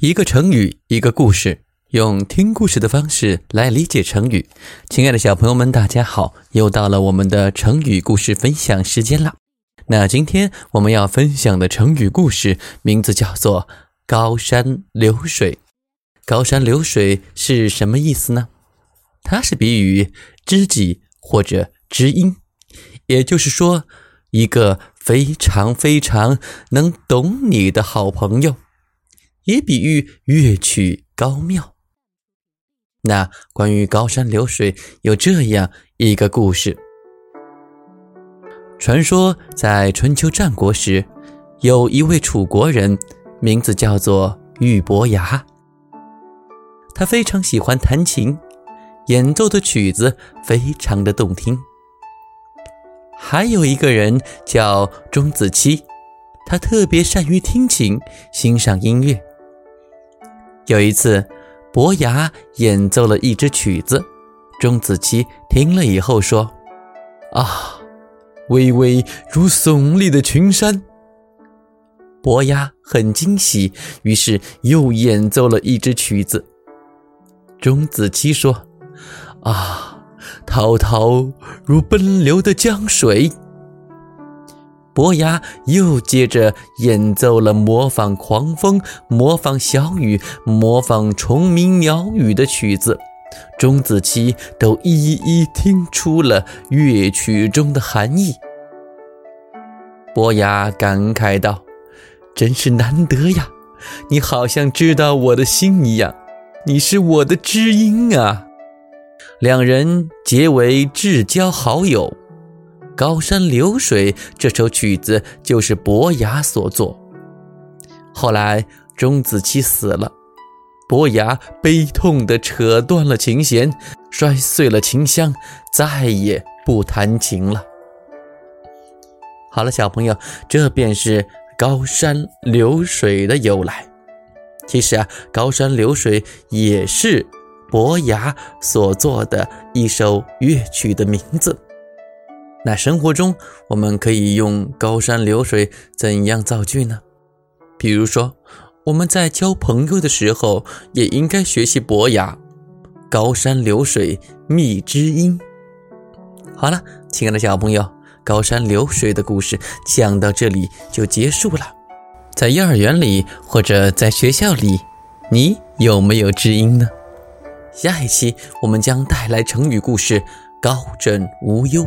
一个成语，一个故事，用听故事的方式来理解成语。亲爱的小朋友们，大家好！又到了我们的成语故事分享时间了。那今天我们要分享的成语故事名字叫做“高山流水”。高山流水是什么意思呢？它是比喻知己或者知音，也就是说，一个非常非常能懂你的好朋友。也比喻乐曲高妙。那关于高山流水有这样一个故事：传说在春秋战国时，有一位楚国人，名字叫做俞伯牙。他非常喜欢弹琴，演奏的曲子非常的动听。还有一个人叫钟子期，他特别善于听琴，欣赏音乐。有一次，伯牙演奏了一支曲子，钟子期听了以后说：“啊，巍巍如耸立的群山。”伯牙很惊喜，于是又演奏了一支曲子。钟子期说：“啊，滔滔如奔流的江水。”伯牙又接着演奏了模仿狂风、模仿小雨、模仿虫鸣鸟语的曲子，钟子期都一一听出了乐曲中的含义。伯牙感慨道：“真是难得呀！你好像知道我的心一样，你是我的知音啊！”两人结为至交好友。《高山流水》这首曲子就是伯牙所作。后来钟子期死了，伯牙悲痛地扯断了琴弦，摔碎了琴箱，再也不弹琴了。好了，小朋友，这便是《高山流水》的由来。其实啊，《高山流水》也是伯牙所作的一首乐曲的名字。那生活中，我们可以用“高山流水”怎样造句呢？比如说，我们在交朋友的时候，也应该学习伯牙，“高山流水觅知音”。好了，亲爱的小朋友，“高山流水”的故事讲到这里就结束了。在幼儿园里或者在学校里，你有没有知音呢？下一期我们将带来成语故事“高枕无忧”。